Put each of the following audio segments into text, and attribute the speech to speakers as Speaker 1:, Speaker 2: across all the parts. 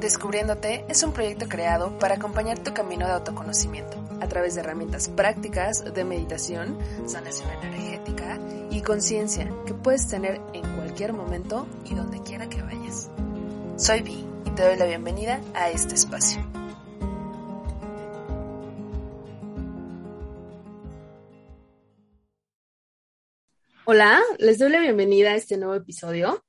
Speaker 1: Descubriéndote es un proyecto creado para acompañar tu camino de autoconocimiento a través de herramientas prácticas de meditación, sanación energética y conciencia que puedes tener en cualquier momento y donde quiera que vayas. Soy Vi y te doy la bienvenida a este espacio. Hola, les doy la bienvenida a este nuevo episodio.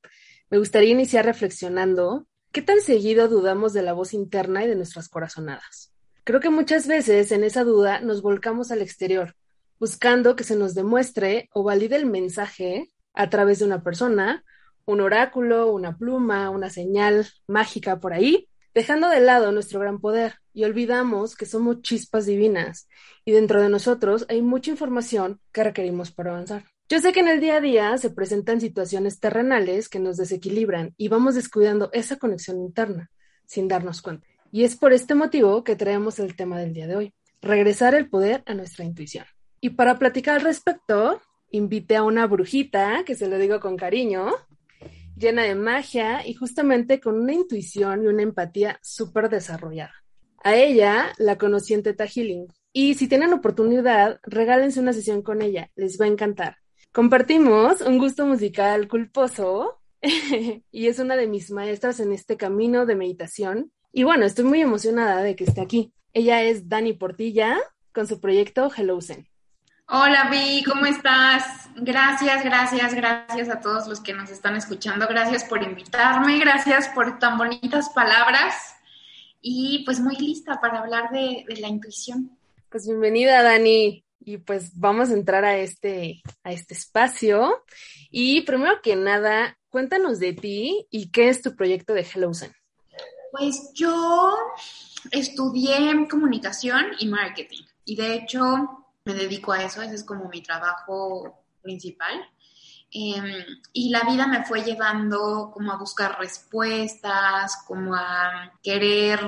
Speaker 1: Me gustaría iniciar reflexionando ¿Qué tan seguido dudamos de la voz interna y de nuestras corazonadas? Creo que muchas veces en esa duda nos volcamos al exterior, buscando que se nos demuestre o valide el mensaje a través de una persona, un oráculo, una pluma, una señal mágica por ahí, dejando de lado nuestro gran poder y olvidamos que somos chispas divinas y dentro de nosotros hay mucha información que requerimos para avanzar. Yo sé que en el día a día se presentan situaciones terrenales que nos desequilibran y vamos descuidando esa conexión interna sin darnos cuenta. Y es por este motivo que traemos el tema del día de hoy, regresar el poder a nuestra intuición. Y para platicar al respecto, invité a una brujita, que se lo digo con cariño, llena de magia y justamente con una intuición y una empatía súper desarrollada. A ella la conocí en Teta Healing. Y si tienen oportunidad, regálense una sesión con ella, les va a encantar. Compartimos un gusto musical culposo y es una de mis maestras en este camino de meditación. Y bueno, estoy muy emocionada de que esté aquí. Ella es Dani Portilla con su proyecto Hello Zen.
Speaker 2: Hola Vi, ¿cómo estás? Gracias, gracias, gracias a todos los que nos están escuchando. Gracias por invitarme, gracias por tan bonitas palabras y pues muy lista para hablar de, de la intuición.
Speaker 1: Pues bienvenida Dani y pues vamos a entrar a este, a este espacio. Y primero que nada, cuéntanos de ti y qué es tu proyecto de Hello Zen.
Speaker 2: Pues yo estudié comunicación y marketing y de hecho me dedico a eso, ese es como mi trabajo principal. Em, y la vida me fue llevando como a buscar respuestas, como a querer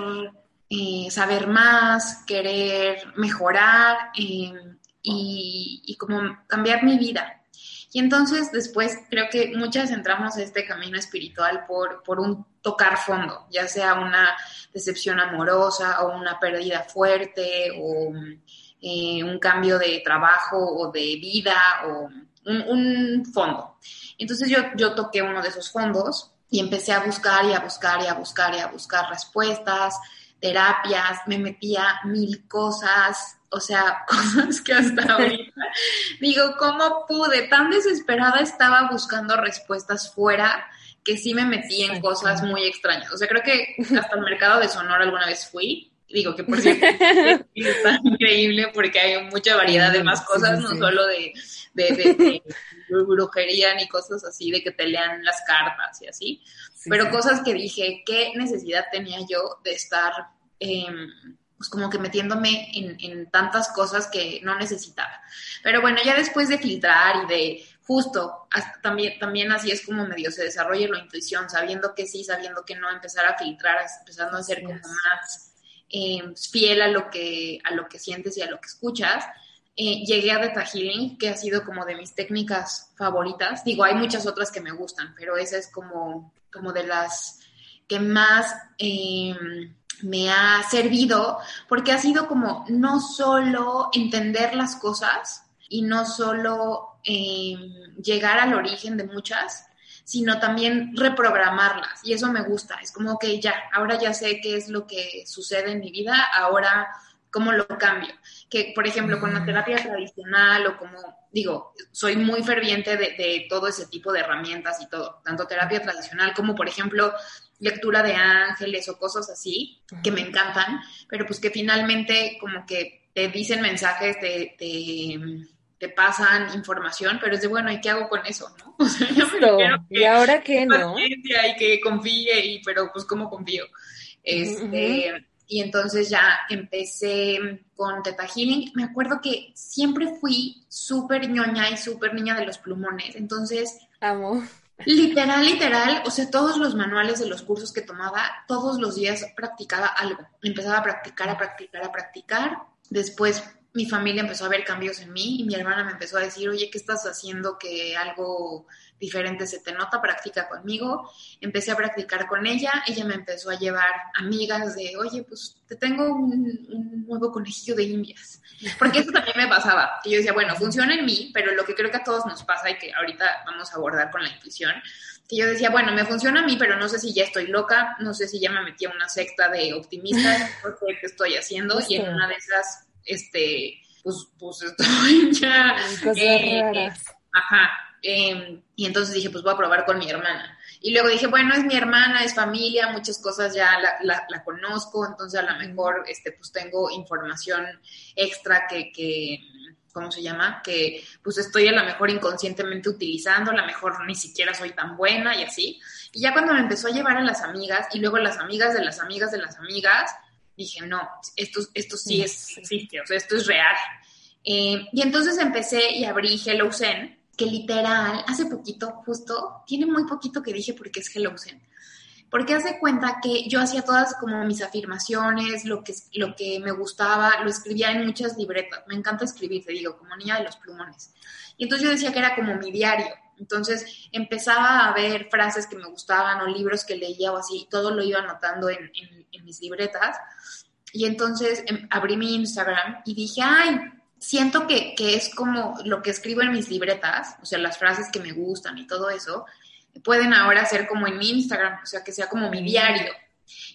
Speaker 2: eh, saber más, querer mejorar. Em, y, como cambiar mi vida. Y entonces después creo que muchas entramos a este camino espiritual por, por un tocar fondo, ya sea una decepción amorosa o una pérdida fuerte o eh, un cambio de trabajo o de vida o un, un, fondo. Entonces yo, yo toqué uno de esos fondos y empecé a buscar y a buscar y a buscar y a buscar respuestas, terapias, me metía mil cosas, o sea, cosas que hasta ahorita digo, ¿cómo pude? Tan desesperada estaba buscando respuestas fuera que sí me metí en cosas muy extrañas. O sea, creo que hasta el mercado de Sonora alguna vez fui. Digo que por cierto está increíble porque hay mucha variedad de más cosas, no solo de, de, brujería ni cosas así, de que te lean las cartas y así. Pero cosas que dije, ¿qué necesidad tenía yo de estar... Eh, pues como que metiéndome en, tantas cosas que no necesitaba. Pero bueno, ya después de filtrar y de justo, también, también así es como medio se desarrolla la intuición, sabiendo que sí, sabiendo que no, empezar a filtrar, empezando a ser como más em, fiel a lo, que, a lo que sientes y a lo que escuchas. Eh, llegué a Beta Healing, que ha sido como de mis técnicas favoritas. Digo, hay muchas otras que me gustan, pero esa es como, como de las que más... Eh, me ha servido porque ha sido como no solo entender las cosas y no solo em, llegar al origen de muchas, sino también reprogramarlas. Y eso me gusta. Es como que ya, ahora ya sé qué es lo que sucede en mi vida, ahora cómo lo cambio. Que, por ejemplo, con la terapia tradicional o como, digo, soy muy ferviente de, de todo ese tipo de herramientas y todo, tanto terapia tradicional como, por ejemplo, lectura de ángeles o cosas así, que me encantan, pero pues que finalmente como que te dicen mensajes, te, te, pasan información, pero es de, bueno, ¿y qué hago con eso, no? O sea, yo
Speaker 1: ¿Y ahora qué, no?
Speaker 2: Y que confíe, y, pero pues ¿cómo confío? Este, Y entonces ya empecé con Teta Healing. Me acuerdo que siempre fui súper ñoña y súper niña de los plumones, entonces...
Speaker 1: Amo
Speaker 2: Literal, literal, o sea, todos los manuales de los cursos que tomaba, todos los días practicaba algo. Empezaba a practicar, a practicar, a practicar. Después mi familia empezó a ver cambios en mí y mi hermana me empezó a decir, oye, ¿qué estás haciendo que algo diferente se te nota, practica conmigo. Empecé a practicar con ella, ella me empezó a llevar amigas de, oye, pues te tengo un, nuevo conejillo de indias. Porque eso también me pasaba, que yo decía, bueno, funciona en mí, pero lo que creo que a todos nos pasa y que ahorita vamos a abordar con la intuición, que yo decía, bueno, me funciona a mí, pero no sé si ya estoy loca, no sé si ya me metí a una secta de optimistas, no sé qué estoy haciendo, y en una de esas, este, pues, pues estoy ya... Eh, ajá, Em, y entonces dije, pues voy a probar con mi hermana. Y luego dije, bueno, es mi hermana, es familia, muchas cosas ya la, la, conozco, entonces a lo mejor este, pues tengo información extra que, que, ¿cómo se llama? Que pues estoy a lo mejor inconscientemente utilizando, a lo mejor ni siquiera soy tan buena y así. Y ya cuando me empezó a llevar a las amigas y luego las amigas de las amigas de las amigas, dije, no, esto, esto sí es, existe, o sea, esto es real. Eh, y entonces empecé y abrí Hello Zen, literal, hace poquito, justo, tiene muy poquito que dije porque es Hello Zen. Porque hace cuenta que yo hacía todas como mis afirmaciones, lo que, lo que me gustaba, lo escribía en muchas libretas. Me encanta escribir, te digo, como niña de los plumones. Y entonces yo decía que era como mi diario. Entonces empezaba a ver frases que me gustaban o libros que leía o así, y todo lo iba anotando en, en mis libretas. Y entonces em, abrí mi Instagram y dije, ay, siento que, que, es como lo que escribo en mis libretas, o sea, las frases que me gustan y todo eso, pueden ahora ser como en mi Instagram, o sea, que sea como mi diario.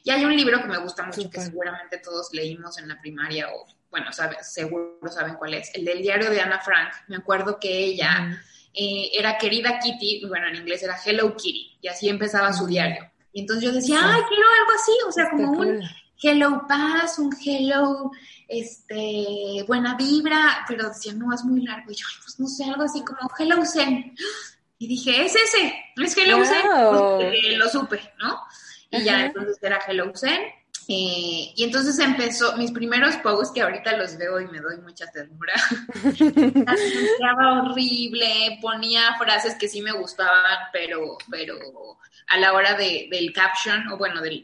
Speaker 2: Y hay un libro que me gusta mucho, que seguramente todos leímos en la primaria, o bueno, sabe, seguro saben cuál es, el del diario de Ana Frank. Me acuerdo que ella eh, era querida Kitty, bueno, en inglés era Hello Kitty, y así empezaba su diario. Y entonces yo decía, ay, quiero algo así, o sea, como un Hello Paz, un Hello este, buena vibra, pero decía, no, es muy largo. Y yo, pues no sé, algo así como Hello Zen. Y dije, es ese, es Hello Zen. Pues, lo supe, ¿no? Y ya entonces era Hello Zen. Eh, y entonces empezó mis primeros posts, que ahorita los veo y me doy mucha ternura. Estaba horrible, ponía frases que sí me gustaban, pero, pero a la hora de, del caption, o bueno, de,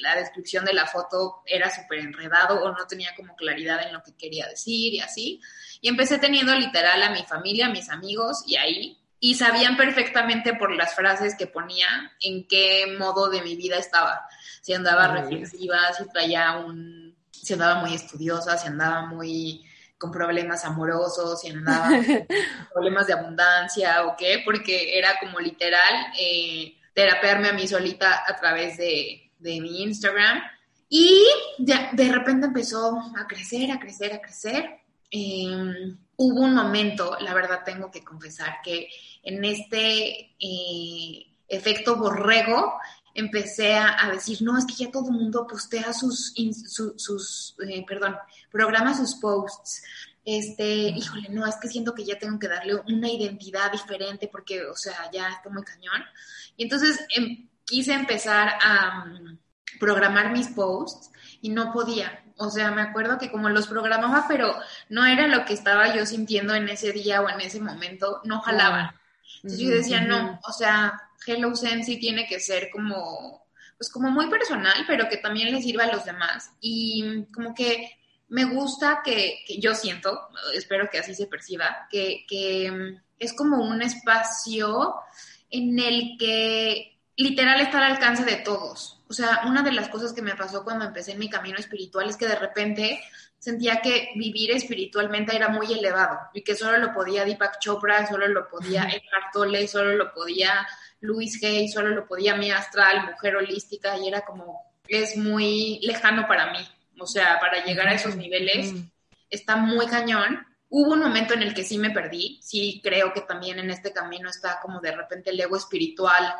Speaker 2: la descripción de la foto era súper enredado o no tenía como claridad en lo que quería decir y así. Y empecé teniendo literal a mi familia, a mis amigos y ahí. Y sabían perfectamente por las frases que ponía en qué modo de mi vida estaba. Si andaba reflexiva, si traía un... si andaba muy estudiosa, si andaba muy con problemas amorosos, si andaba con problemas de abundancia o qué, porque era como literal eh, terapearme a mí solita a través de, mi Instagram. Y de, repente empezó a crecer, a crecer, a crecer. Em, hubo un momento, la verdad tengo que confesar, que en este eh, efecto borrego empecé a, decir, no, es que ya todo el mundo postea sus, sus eh, perdón, programa sus posts. Este, híjole, no, es que siento que ya tengo que darle una identidad diferente porque, o sea, ya está muy cañón. Y entonces em, quise empezar a mm, programar mis posts y no podía. O sea, me acuerdo que como los programaba, pero no era lo que estaba yo sintiendo en ese día o en ese momento, no jalaban. Entonces yo decía, no, o sea, Hello Sensi tiene que ser como, pues como muy personal, pero que también le sirva a los demás. Y como que me gusta que, que yo siento, espero que así se perciba, que, que mm, es como un espacio en el que literal está al alcance de todos. O sea, una de las cosas que me pasó cuando empecé en mi camino espiritual es que de repente sentía que vivir espiritualmente era muy elevado y que solo lo podía Deepak Chopra, solo lo podía Eckhart Tolle, solo lo podía Louis Hay, solo lo podía mi astral, mujer holística y era como, es muy lejano para mí. O sea, para llegar a esos niveles está muy cañón. Hubo un momento en el que sí me perdí, sí creo que también en este camino está como de repente el ego espiritual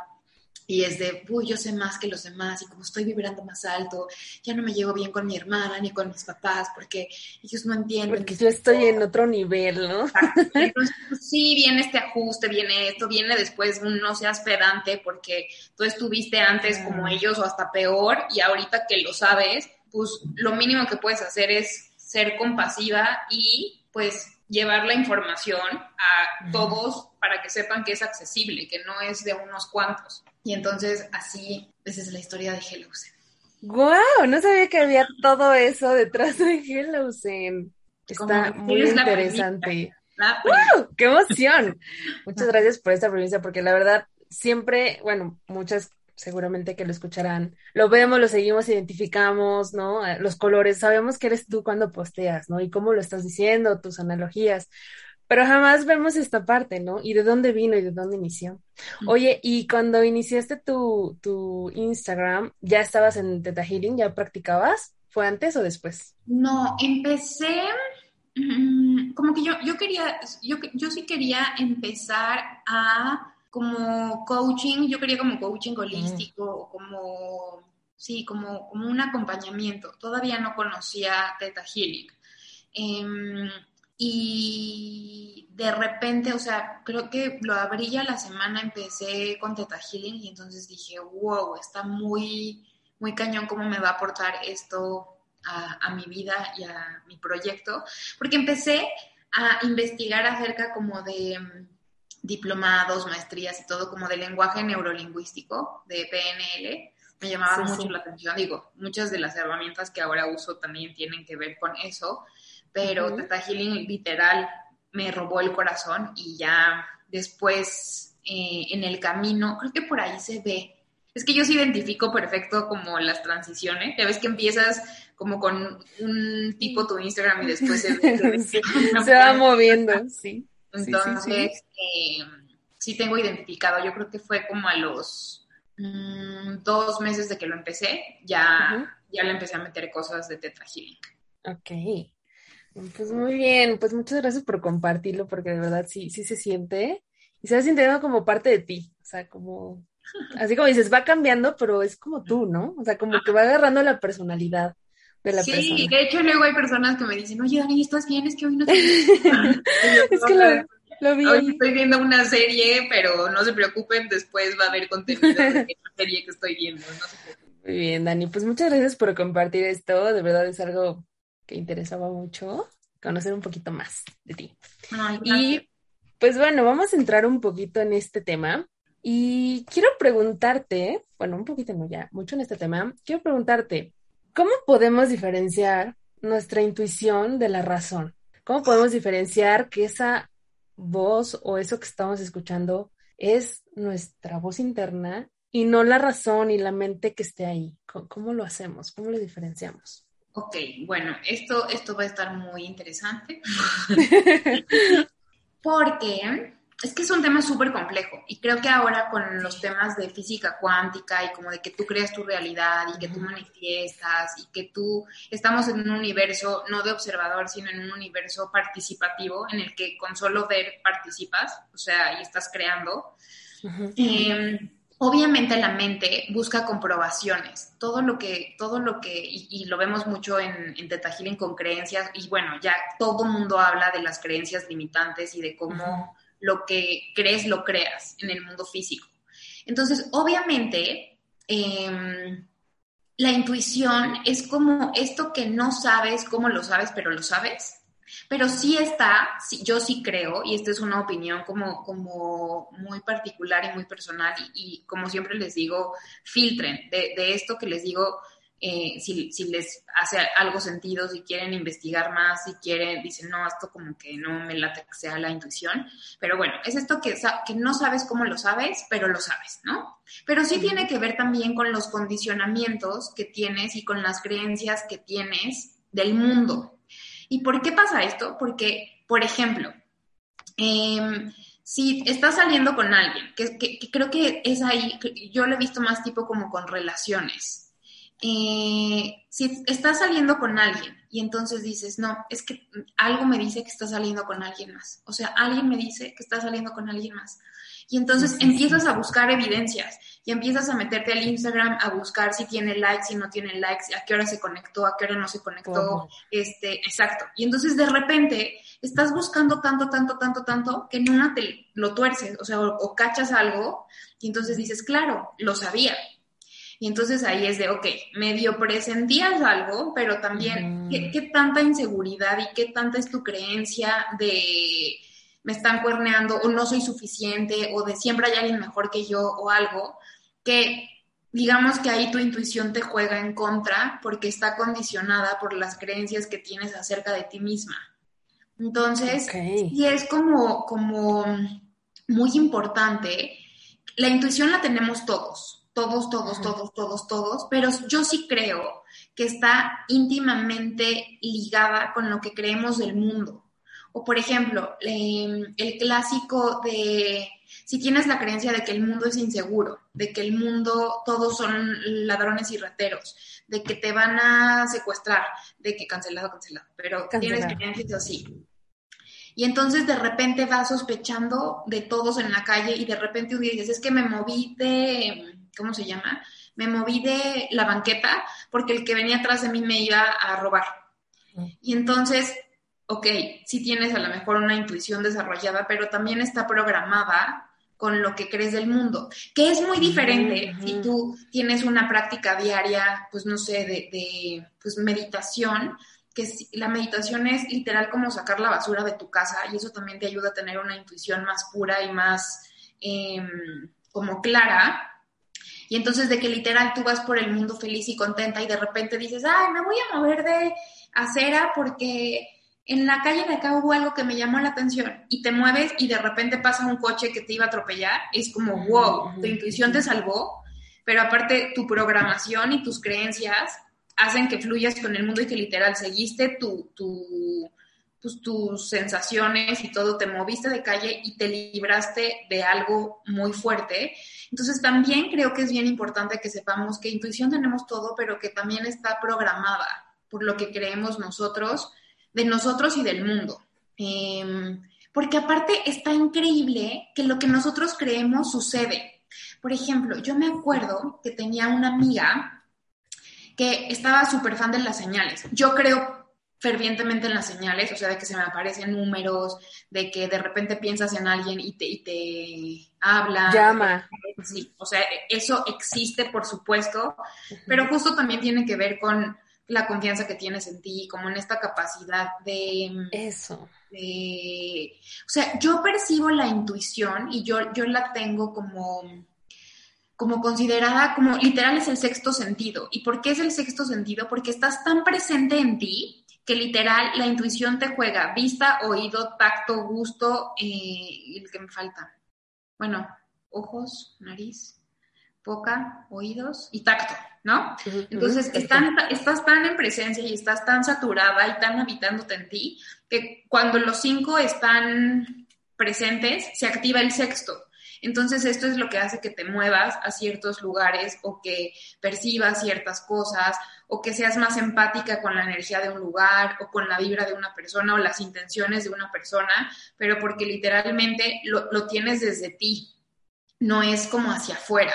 Speaker 2: y es de, uy, yo sé más que los demás y como estoy vibrando más alto, ya no me llevo bien con mi hermana ni con mis papás porque ellos no entienden.
Speaker 1: Porque yo estoy en otro nivel, ¿no?
Speaker 2: Entonces, pues, sí, viene este ajuste, viene esto, viene después un no seas pedante porque tú estuviste antes como ellos o hasta peor y ahorita que lo sabes, pues lo mínimo que puedes hacer es ser compasiva y pues llevar la información a todos para que sepan que es accesible, que no es de unos cuantos. Y entonces así, esa es la historia de Hellousen.
Speaker 1: ¡Guau! No sabía que había todo eso detrás de Hellousen. Está muy interesante. ¡Qué emoción! Muchas gracias por esta premisa, porque la verdad, siempre, bueno, muchas seguramente que lo escucharán, lo vemos, lo seguimos, identificamos, ¿no? Eh, los colores, sabemos que eres tú cuando posteas, ¿no? Y cómo lo estás diciendo, tus analogías, pero jamás vemos esta parte, ¿no? Y de dónde vino y de dónde inició. Oye, y cuando iniciaste tu, tu Instagram, ¿ya estabas en Teta Healing? ¿Ya practicabas? ¿Fue antes o después?
Speaker 2: No, empecé, mm, como que yo, yo quería, yo, yo sí quería empezar a como coaching, yo quería como coaching holístico, como, sí, como, como un acompañamiento. Todavía no conocía Teta Healing. Em, y de repente, o sea, creo que lo abrí ya la semana, empecé con Teta Healing y entonces dije, wow, está muy, muy cañón cómo me va a aportar esto a, a mi vida y a mi proyecto. Porque empecé a investigar acerca como de diplomados, maestrías y todo como de lenguaje neurolingüístico, de PNL, me llamaba mucho la atención. Digo, muchas de las herramientas que ahora uso también tienen que ver con eso, pero Teta Healing literal me robó el corazón y ya después eh, en el camino, creo que por ahí se ve. Es que yo sí identifico perfecto como las transiciones. Ya ves que empiezas como con un tipo tu Instagram y después se,
Speaker 1: se va moviendo, sí.
Speaker 2: Entonces, eh, sí, tengo identificado, yo creo que fue como a los mm, dos meses de que lo empecé, ya, ya le empecé a meter cosas de Tetra Healing.
Speaker 1: Ok. Pues muy bien, pues muchas gracias por compartirlo, porque de verdad sí, sí se siente y se va sintiendo como parte de ti, o sea, como, así como dices, va cambiando, pero es como tú, ¿no? O sea, como que va agarrando la personalidad de la persona.
Speaker 2: Sí, de hecho luego hay personas que me dicen, oye Dani, ¿estás bien? Es que hoy no te...
Speaker 1: es que lo, vi.
Speaker 2: Hoy estoy viendo una serie, pero no se preocupen, después va a haber contenido de la serie que estoy viendo.
Speaker 1: Muy bien, Dani, pues muchas gracias por compartir esto, de verdad es algo que interesaba mucho, conocer un poquito más de ti. y pues bueno, vamos a entrar un poquito en este tema. Y quiero preguntarte, bueno, un poquito no ya, mucho en este tema, quiero preguntarte, ¿Cómo podemos diferenciar nuestra intuición de la razón? ¿Cómo podemos diferenciar que esa voz o eso que estamos escuchando es nuestra voz interna y no la razón y la mente que esté ahí? ¿Cómo, lo hacemos? ¿Cómo lo diferenciamos?
Speaker 2: Ok, bueno, esto, esto va a estar muy interesante. Porque es que es un tema súper complejo y creo que ahora con los temas de física cuántica y como de que tú creas tu realidad y que tú manifiestas y que tú estamos en un universo no de observador, sino en un universo participativo en el que con solo ver participas, o sea, y estás creando. Obviamente la mente busca comprobaciones, todo lo que, todo lo que, y, lo vemos mucho en, en Teta Healing con creencias, y bueno, ya todo mundo habla de las creencias limitantes y de cómo lo que crees lo creas en el mundo físico. Entonces, obviamente, em, la intuición es como esto que no sabes cómo lo sabes, pero lo sabes. Pero sí está, yo sí creo, y esta es una opinión como, como muy particular y muy personal, y, como siempre les digo, filtren de, de esto que les digo, eh, si, si, les hace algo sentido, si quieren investigar más, si quieren, dicen, no, esto como que no me late que sea la intuición. Pero bueno, es esto que, que no sabes cómo lo sabes, pero lo sabes, ¿no? Pero sí tiene que ver también con los condicionamientos que tienes y con las creencias que tienes del mundo. ¿Y por qué pasa esto? Porque, por ejemplo, em, si estás saliendo con alguien, que, creo que es ahí, yo lo he visto más tipo como con relaciones, eh, si estás saliendo con alguien y entonces dices, no, es que algo me dice que estás saliendo con alguien más. O sea, alguien me dice que estás saliendo con alguien más. Y entonces empiezas a buscar evidencias y empiezas a meterte al Instagram a buscar si tiene likes, si no tiene likes, a qué hora se conectó, a qué hora no se conectó. Este, exacto. Y entonces de repente estás buscando tanto, tanto, tanto, tanto que en una te lo tuerces, o sea, o cachas algo y entonces dices, claro, lo sabía, y entonces ahí es de, ok, medio presentías algo, pero también, ¿qué, tanta inseguridad y qué tanta es tu creencia de me están cuerneando o no soy suficiente o de siempre hay alguien mejor que yo o algo, que digamos que ahí tu intuición te juega en contra porque está condicionada por las creencias que tienes acerca de ti misma. Entonces, y es como, como muy importante. La intuición la tenemos todos, todos, todos, todos, todos, todos, pero yo sí creo que está íntimamente ligada con lo que creemos del mundo. O por ejemplo, em, el clásico de si tienes la creencia de que el mundo es inseguro, de que el mundo todos son ladrones y rateros, de que te van a secuestrar, de que cancelado, cancelado, pero tienes creencias así. Y entonces de repente vas sospechando de todos en la calle y de repente un día dices, es que me moví de, ¿cómo se llama? Me moví de la banqueta porque el que venía atrás de mí me iba a robar. Mm. Y entonces, ok, sí tienes a lo mejor una intuición desarrollada, pero también está programada con lo que crees del mundo, que es muy diferente si tú tienes una práctica diaria, pues no sé, de, de pues meditación, que la meditación es literal como sacar la basura de tu casa y eso también te ayuda a tener una intuición más pura y más em, como clara. Y entonces de que literal tú vas por el mundo feliz y contenta y de repente dices, ay, me voy a mover de acera porque en la calle de acá hubo algo que me llamó la atención y te mueves y de repente pasa un coche que te iba a atropellar, es como, wow, tu intuición te salvó, pero aparte tu programación y tus creencias hacen que fluyas con el mundo y que literal seguiste tu, tu, pues, tus sensaciones y todo, te moviste de calle y te libraste de algo muy fuerte. Entonces también creo que es bien importante que sepamos que intuición tenemos todo, pero que también está programada por lo que creemos nosotros de nosotros y del mundo. Em, porque aparte está increíble que lo que nosotros creemos sucede. Por ejemplo, yo me acuerdo que tenía una amiga que estaba súper fan de las señales. Yo creo fervientemente en las señales, o sea, de que se me aparecen números, de que de repente piensas en alguien y te, y te habla.
Speaker 1: Llama.
Speaker 2: Sí, o sea, eso existe, por supuesto, pero justo también tiene que ver con la confianza que tienes en ti, como en esta capacidad de...
Speaker 1: Eso.
Speaker 2: De, o sea, yo percibo la intuición y yo, yo la tengo como, como considerada, como literal es el sexto sentido. ¿Y por qué es el sexto sentido? Porque estás tan presente en ti que literal la intuición te juega vista, oído, tacto, gusto y eh, el que me falta. Bueno, ojos, nariz, boca, oídos y tacto. ¿no? Entonces, están, estás tan en presencia y estás tan saturada y tan habitándote en ti que cuando los cinco están presentes, se activa el sexto. Entonces, esto es lo que hace que te muevas a ciertos lugares o que percibas ciertas cosas o que seas más empática con la energía de un lugar o con la vibra de una persona o las intenciones de una persona, pero porque literalmente lo, lo tienes desde ti, no es como hacia afuera.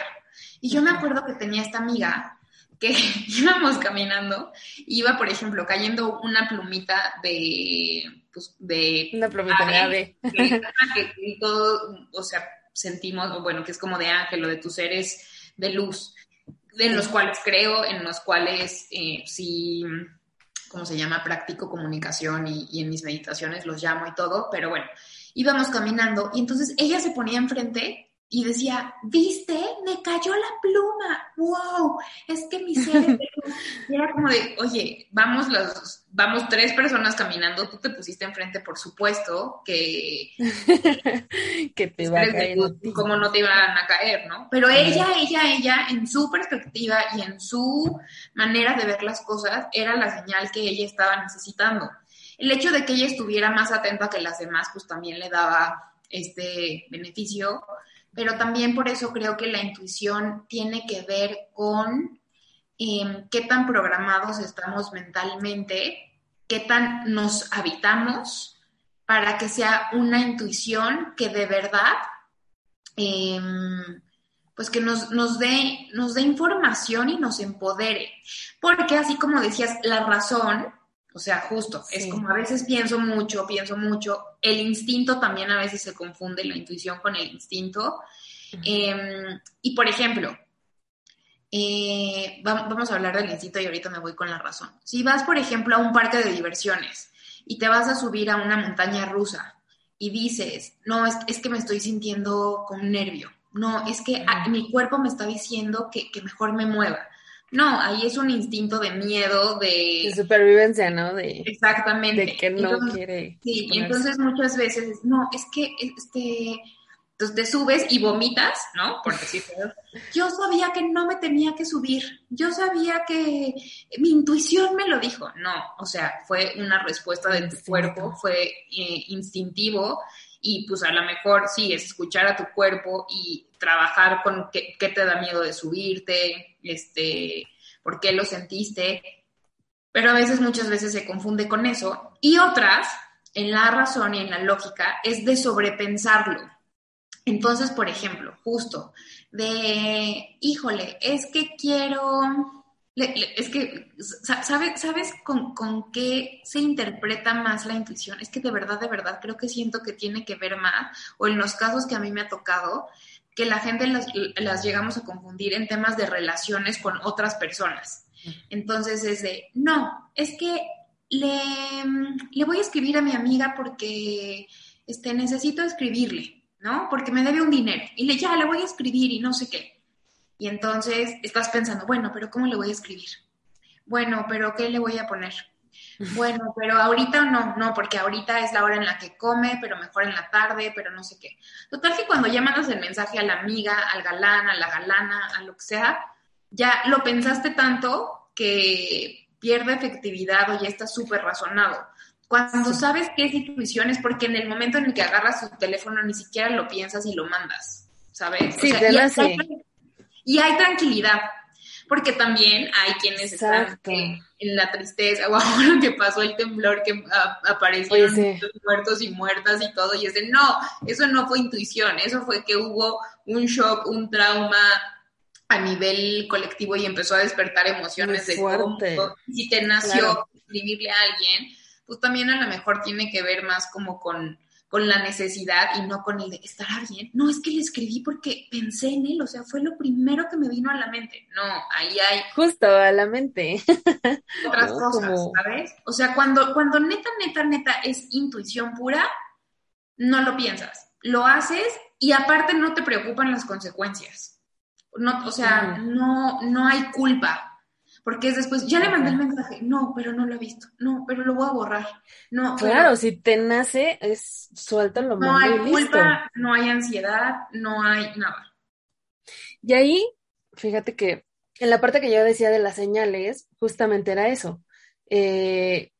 Speaker 2: Y yo me acuerdo que tenía esta amiga que íbamos caminando, iba, por ejemplo, cayendo una plumita de, pues, de...
Speaker 1: Una plumita de ave.
Speaker 2: Que, todo, o sea, sentimos, bueno, que es como de ángel o de tus seres de luz, en los cuales creo, en los cuales eh, sí, ¿cómo se llama? Practico comunicación y, y en mis meditaciones los llamo y todo, pero bueno, íbamos caminando y entonces ella se ponía enfrente y decía, ¿viste? Me cayó la pluma, wow, es que mi y era como de, oye, vamos los, vamos tres personas caminando, tú te pusiste enfrente, por supuesto, que...
Speaker 1: que te va a caer.
Speaker 2: Como no te iban a caer, ¿no? Pero ella, ella, ella, en su perspectiva y en su manera de ver las cosas, era la señal que ella estaba necesitando. El hecho de que ella estuviera más atenta que las demás, pues también le daba este beneficio, pero también por eso creo que la intuición tiene que ver con em, qué tan programados estamos mentalmente, qué tan nos habitamos para que sea una intuición que de verdad, em, pues que nos, nos, dé, nos dé información y nos empodere. Porque así como decías, la razón, o sea, justo, es como a veces pienso mucho, pienso mucho, el instinto también a veces se confunde la intuición con el instinto. Em, y por ejemplo, eh, vamos a hablar del instinto y ahorita me voy con la razón. Si vas, por ejemplo, a un parque de diversiones y te vas a subir a una montaña rusa y dices, no, es, es que me estoy sintiendo con nervio, no, es que mi cuerpo me está diciendo que, que mejor me mueva. No, ahí es un instinto de miedo, de...
Speaker 1: De supervivencia, ¿no?
Speaker 2: De, Exactamente.
Speaker 1: De que no quiere.
Speaker 2: Sí, y entonces muchas veces, no, es que, este, entonces te subes y vomitas, ¿no? Por decirlo. Yo sabía que no me tenía que subir. Yo sabía que mi intuición me lo dijo. No, o sea, fue una respuesta de tu cuerpo, fue eh, instintivo y pues a lo mejor sí, es escuchar a tu cuerpo y trabajar con qué, qué te da miedo de subirte, este, por qué lo sentiste. Pero a veces, muchas veces se confunde con eso. Y otras, en la razón y en la lógica, es de sobrepensarlo entonces, por ejemplo, justo de, híjole, es que quiero, es que, ¿sabes, sabes con, qué se interpreta más la intuición? Es que de verdad, de verdad, creo que siento que tiene que ver más, o en los casos que a mí me ha tocado, que la gente las, las llegamos a confundir en temas de relaciones con otras personas. Entonces es de, no, es que le, le voy a escribir a mi amiga porque este, necesito escribirle. ¿no? Porque me debe un dinero. Y le, ya, le voy a escribir y no sé qué. Y entonces estás pensando, bueno, pero ¿cómo le voy a escribir? Bueno, pero ¿qué le voy a poner? Bueno, pero ahorita no, no, porque ahorita es la hora en la que come, pero mejor en la tarde, pero no sé qué. Total que cuando ya mandas el mensaje a la amiga, al galán, a la galana, a lo que sea, ya lo pensaste tanto que pierde efectividad o ya está súper razonado. Cuando sabes qué es intuición es porque en el momento en el que agarras tu teléfono ni siquiera lo piensas y lo mandas, ¿sabes?
Speaker 1: Sí,
Speaker 2: y,
Speaker 1: hay,
Speaker 2: y hay tranquilidad, porque también hay quienes están en, la tristeza, o ahora que pasó el temblor que aparecieron muertos y muertas y todo, y es de, no, eso no fue intuición, eso fue que hubo un shock, un trauma a nivel colectivo y empezó a despertar emociones de cómo, si te nació escribirle a alguien, pues también a lo mejor tiene que ver más como con, con la necesidad y no con el de estar bien. No, es que le escribí porque pensé en él, o sea, fue lo primero que me vino a la mente. No, ahí hay...
Speaker 1: Justo a la mente.
Speaker 2: Otras cosas, ¿sabes? O sea, cuando, cuando neta, neta, neta es intuición pura, no lo piensas, lo haces y aparte no te preocupan las consecuencias. No, o sea, no, no hay culpa porque es después, ya le mandé el mensaje, no, pero no lo he visto, no, pero lo voy a borrar, no.
Speaker 1: Claro, si te nace, es suéltalo.
Speaker 2: No hay culpa, no hay ansiedad, no hay nada.
Speaker 1: Y ahí, fíjate que en la parte que yo decía de las señales, justamente era eso. Eh,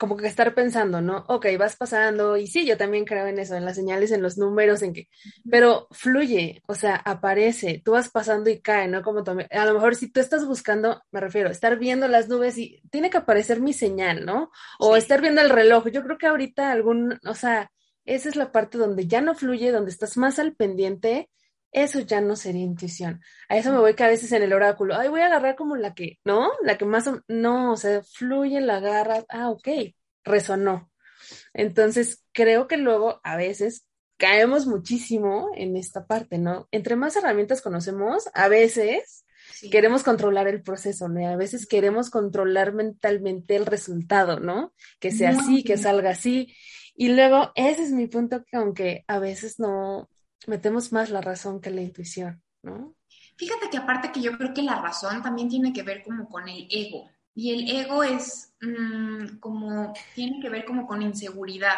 Speaker 1: como que estar pensando, ¿no? Ok, vas pasando, y sí, yo también creo en eso, en las señales, en los números, en que, pero fluye, o sea, aparece, tú vas pasando y cae, ¿no? Como a lo mejor si tú estás buscando, me refiero, estar viendo las nubes y tiene que aparecer mi señal, ¿no? O estar viendo el reloj, yo creo que ahorita algún, o sea, esa es la parte donde ya no fluye, donde estás más al pendiente, eso ya no sería intuición. A eso me voy que a veces en el oráculo, ay, voy a agarrar como la que, ¿no? La que más, no, o sea, fluye, la agarras, ah, ok, resonó. Entonces, creo que luego a veces caemos muchísimo en esta parte, ¿no? Entre más herramientas conocemos, a veces queremos controlar el proceso, ¿no? A veces queremos controlar mentalmente el resultado, ¿no? Que sea así, que salga así. Y luego, ese es mi punto que aunque a veces no, metemos más la razón que la intuición, ¿no?
Speaker 2: Fíjate que aparte que yo creo que la razón también tiene que ver como con el ego. Y el ego es mm, como, tiene que ver como con inseguridad.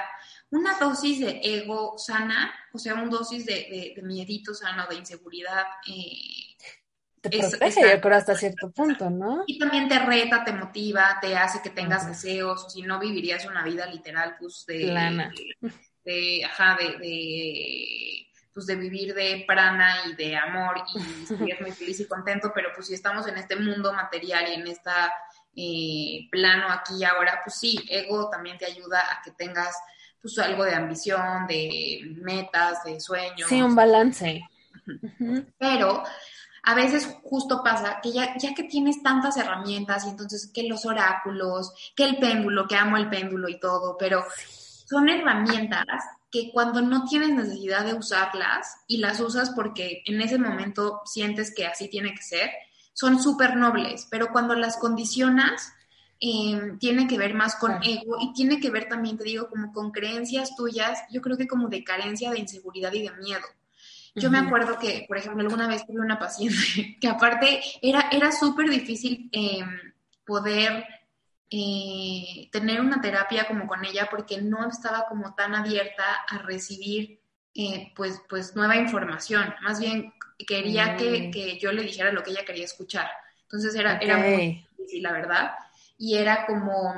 Speaker 2: Una dosis de ego sana, o sea, una dosis de, de, miedito sano, de inseguridad. Eh,
Speaker 1: te protege, yo creo, hasta cierto punto, ¿no?
Speaker 2: Y también te reta, te motiva, te hace que tengas deseos, o si no vivirías una vida literal, pues, de... De, de, ajá, de pues de vivir de prana y de amor y ser muy feliz y contento, pero pues si estamos en este mundo material y en esta eh, plano aquí y ahora, pues sí, ego también te ayuda a que tengas pues algo de ambición, de metas, de sueños.
Speaker 1: Sí, un balance.
Speaker 2: Pero a veces justo pasa que ya, ya que tienes tantas herramientas y entonces que los oráculos, que el péndulo, que amo el péndulo y todo, pero son herramientas que cuando no tienes necesidad de usarlas y las usas porque en ese momento sientes que así tiene que ser, son súper nobles, pero cuando las condicionas, eh, tiene que ver más con ego y tiene que ver también, te digo, como con creencias tuyas, yo creo que como de carencia, de inseguridad y de miedo. Yo me acuerdo que, por ejemplo, alguna vez tuve una paciente que aparte era, era súper difícil em, poder eh, tener una terapia como con ella porque no estaba como tan abierta a recibir eh, pues, pues nueva información. Más bien quería que, mm. que, yo le dijera lo que ella quería escuchar. Entonces era, era muy difícil, la verdad. Y era como,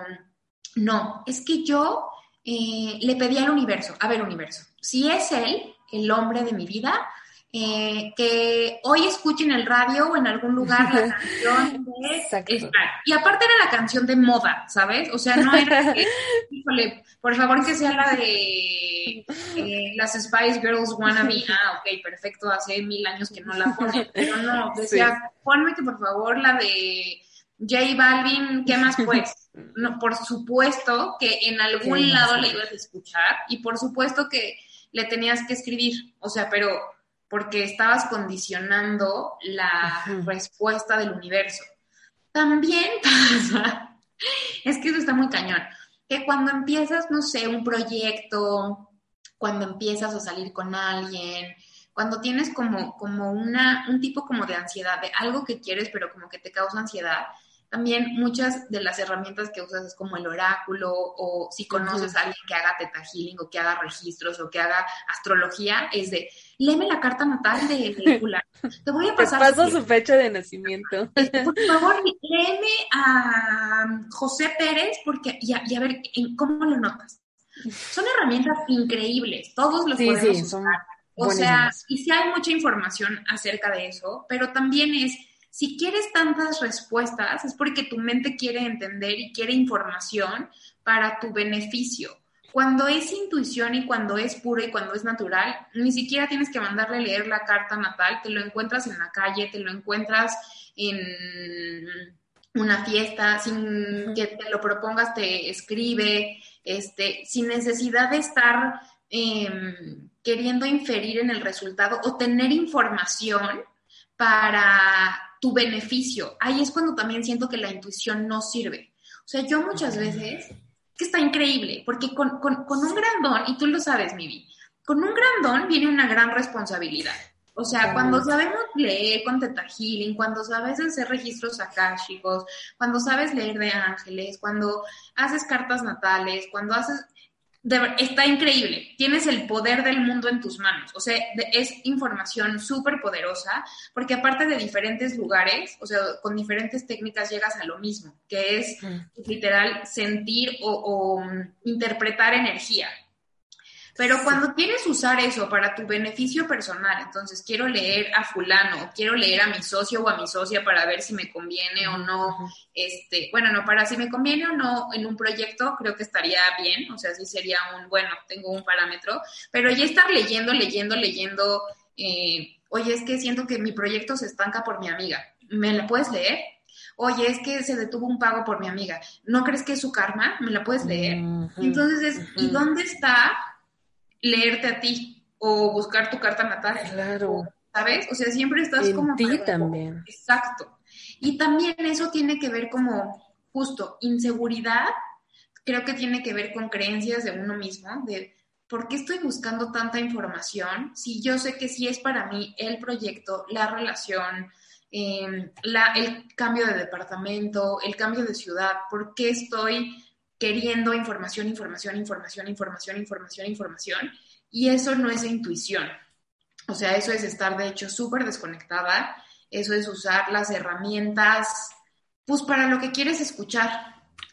Speaker 2: no, es que yo eh, le pedí al universo, a ver universo, si es él el hombre de mi vida, eh, que hoy escuchen el radio o en algún lugar la canción de... Y aparte era la canción de moda, ¿sabes? O sea, no era que, híjole, por favor que sea la de eh, las Spice Girls Wannabe. Ah, ok, perfecto, hace mil años que no la ponen. Pero no, decía, ponme que por favor la de J Balvin, ¿qué más pues? No, por supuesto que en algún lado le ibas a escuchar y por supuesto que le tenías que escribir, o sea, pero porque estabas condicionando la respuesta del universo. También pasa, es que eso está muy cañón, que cuando empiezas, no sé, un proyecto, cuando empiezas a salir con alguien, cuando tienes como, como una, un tipo como de ansiedad, de algo que quieres, pero como que te causa ansiedad, también muchas de las herramientas que usas es como el oráculo o si conoces a alguien que haga teta healing o que haga registros o que haga astrología, es de, léeme la carta natal de, Te voy a pasar.
Speaker 1: Te paso su fecha de nacimiento.
Speaker 2: Por favor, léeme a José Pérez porque, y a, ver, ¿cómo lo notas? Son herramientas increíbles, todos los podemos usar. O sea, y si hay mucha información acerca de eso, pero también es si quieres tantas respuestas es porque tu mente quiere entender y quiere información para tu beneficio. Cuando es intuición y cuando es puro y cuando es natural, ni siquiera tienes que mandarle leer la carta natal, te lo encuentras en la calle, te lo encuentras en una fiesta, sin que te lo propongas, te escribe, este, sin necesidad de estar em, queriendo inferir en el resultado o tener información para tu beneficio. Ahí es cuando también siento que la intuición no sirve. O sea, yo muchas veces, que está increíble, porque con, un gran don, y tú lo sabes, Mivi, con un gran don viene una gran responsabilidad. O sea, cuando sabemos leer con Teta Healing, cuando sabes hacer registros akáshicos, cuando sabes leer de ángeles, cuando haces cartas natales, cuando haces está increíble. Tienes el poder del mundo en tus manos. O sea, es información súper poderosa, porque aparte de diferentes lugares, o sea, con diferentes técnicas llegas a lo mismo, que es literal sentir o mm, interpretar energía. Pero cuando quieres usar eso para tu beneficio personal, entonces quiero leer a fulano, quiero leer a mi socio o a mi socia para ver si me conviene o no, este, bueno, no, para si me conviene o no en un proyecto, creo que estaría bien, o sea, sí sería un, bueno, tengo un parámetro, pero ya estar leyendo, leyendo, leyendo, eh, oye, es que siento que mi proyecto se estanca por mi amiga, ¿me la puedes leer? Oye, es que se detuvo un pago por mi amiga. ¿No crees que es su karma? ¿Me la puedes leer? Entonces es, ¿y dónde está leerte a ti o buscar tu carta natal.
Speaker 1: Claro.
Speaker 2: ¿Sabes? O sea, siempre estás
Speaker 1: en
Speaker 2: como...
Speaker 1: ti también.
Speaker 2: Exacto. Y también eso tiene que ver como justo inseguridad, creo que tiene que ver con creencias de uno mismo, de por qué estoy buscando tanta información si yo sé que sí es para mí el proyecto, la relación, em, la, el cambio de departamento, el cambio de ciudad, por qué estoy queriendo información, información, información, información, información, información, y eso no es intuición. O sea, eso es estar de hecho súper desconectada, eso es usar las herramientas, pues para lo que quieres escuchar.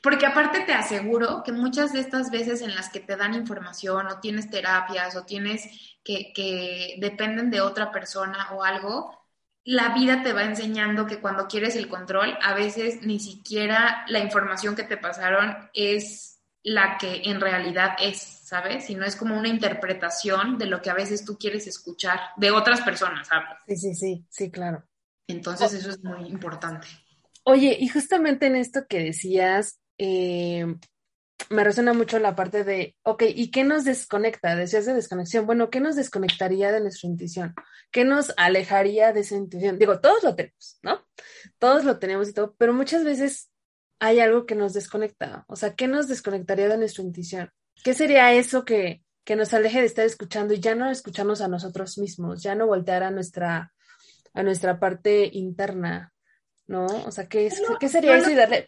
Speaker 2: Porque aparte te aseguro que muchas de estas veces en las que te dan información o tienes terapias o tienes que, que dependen de otra persona o algo, la vida te va enseñando que cuando quieres el control, a veces ni siquiera la información que te pasaron es la que en realidad es, ¿sabes? Sino es como una interpretación de lo que a veces tú quieres escuchar de otras personas, ¿sabes?
Speaker 1: Sí, sí, sí, sí, claro.
Speaker 2: Entonces eso es muy importante.
Speaker 1: Oye, y justamente en esto que decías, eh, me resuena mucho la parte de, ok, ¿y qué nos desconecta? Decías de desconexión. Bueno, ¿qué nos desconectaría de nuestra intuición? ¿Qué nos alejaría de esa intuición? Digo, todos lo tenemos, ¿no? Todos lo tenemos y todo, pero muchas veces hay algo que nos desconecta. O sea, ¿qué nos desconectaría de nuestra intuición? ¿Qué sería eso que, que nos aleje de estar escuchando y ya no escucharnos a nosotros mismos, ya no voltear a nuestra, a nuestra parte interna, ¿no? O sea, ¿qué, ¿qué sería eso y darle